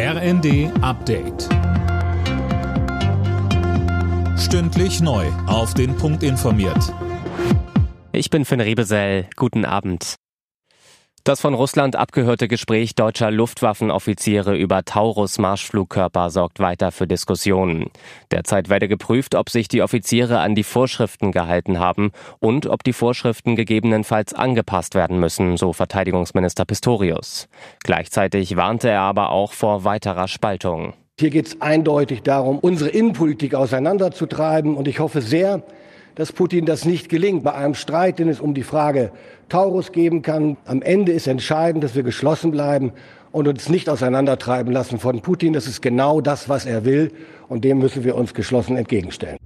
RND Update. Stündlich neu. Auf den Punkt informiert. Ich bin Finn Rebesell. Guten Abend. Das von Russland abgehörte Gespräch deutscher Luftwaffenoffiziere über Taurus-Marschflugkörper sorgt weiter für Diskussionen. Derzeit werde geprüft, ob sich die Offiziere an die Vorschriften gehalten haben und ob die Vorschriften gegebenenfalls angepasst werden müssen, so Verteidigungsminister Pistorius. Gleichzeitig warnte er aber auch vor weiterer Spaltung. Hier geht es eindeutig darum, unsere Innenpolitik auseinanderzutreiben und ich hoffe sehr, dass Putin das nicht gelingt. Bei einem Streit, den es um die Frage Taurus geben kann, am Ende ist entscheidend, dass wir geschlossen bleiben und uns nicht auseinandertreiben lassen von Putin. Das ist genau das, was er will und dem müssen wir uns geschlossen entgegenstellen.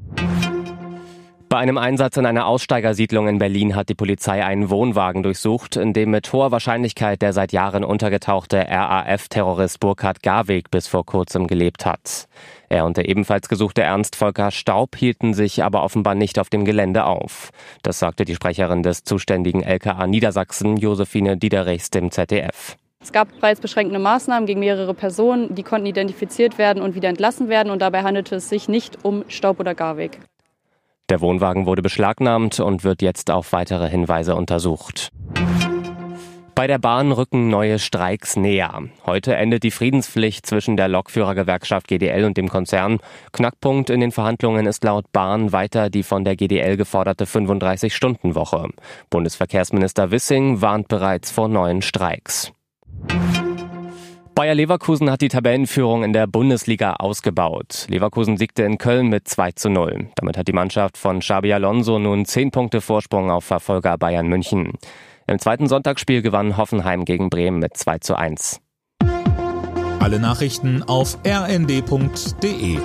Bei einem Einsatz in einer Aussteigersiedlung in Berlin hat die Polizei einen Wohnwagen durchsucht, in dem mit hoher Wahrscheinlichkeit der seit Jahren untergetauchte RAF-Terrorist Burkhard Garweg bis vor kurzem gelebt hat. Er und der ebenfalls gesuchte Ernst Volker Staub hielten sich aber offenbar nicht auf dem Gelände auf. Das sagte die Sprecherin des zuständigen LKA Niedersachsen, Josephine Diederichs, dem ZDF. Es gab bereits beschränkende Maßnahmen gegen mehrere Personen, die konnten identifiziert werden und wieder entlassen werden und dabei handelte es sich nicht um Staub oder Garweg. Der Wohnwagen wurde beschlagnahmt und wird jetzt auf weitere Hinweise untersucht. Bei der Bahn rücken neue Streiks näher. Heute endet die Friedenspflicht zwischen der Lokführergewerkschaft GDL und dem Konzern. Knackpunkt in den Verhandlungen ist laut Bahn weiter die von der GDL geforderte 35-Stunden-Woche. Bundesverkehrsminister Wissing warnt bereits vor neuen Streiks. Bayer Leverkusen hat die Tabellenführung in der Bundesliga ausgebaut. Leverkusen siegte in Köln mit 2 zu 0. Damit hat die Mannschaft von Xabi Alonso nun 10 Punkte Vorsprung auf Verfolger Bayern München. Im zweiten Sonntagsspiel gewann Hoffenheim gegen Bremen mit 2 zu 1. Alle Nachrichten auf rnd.de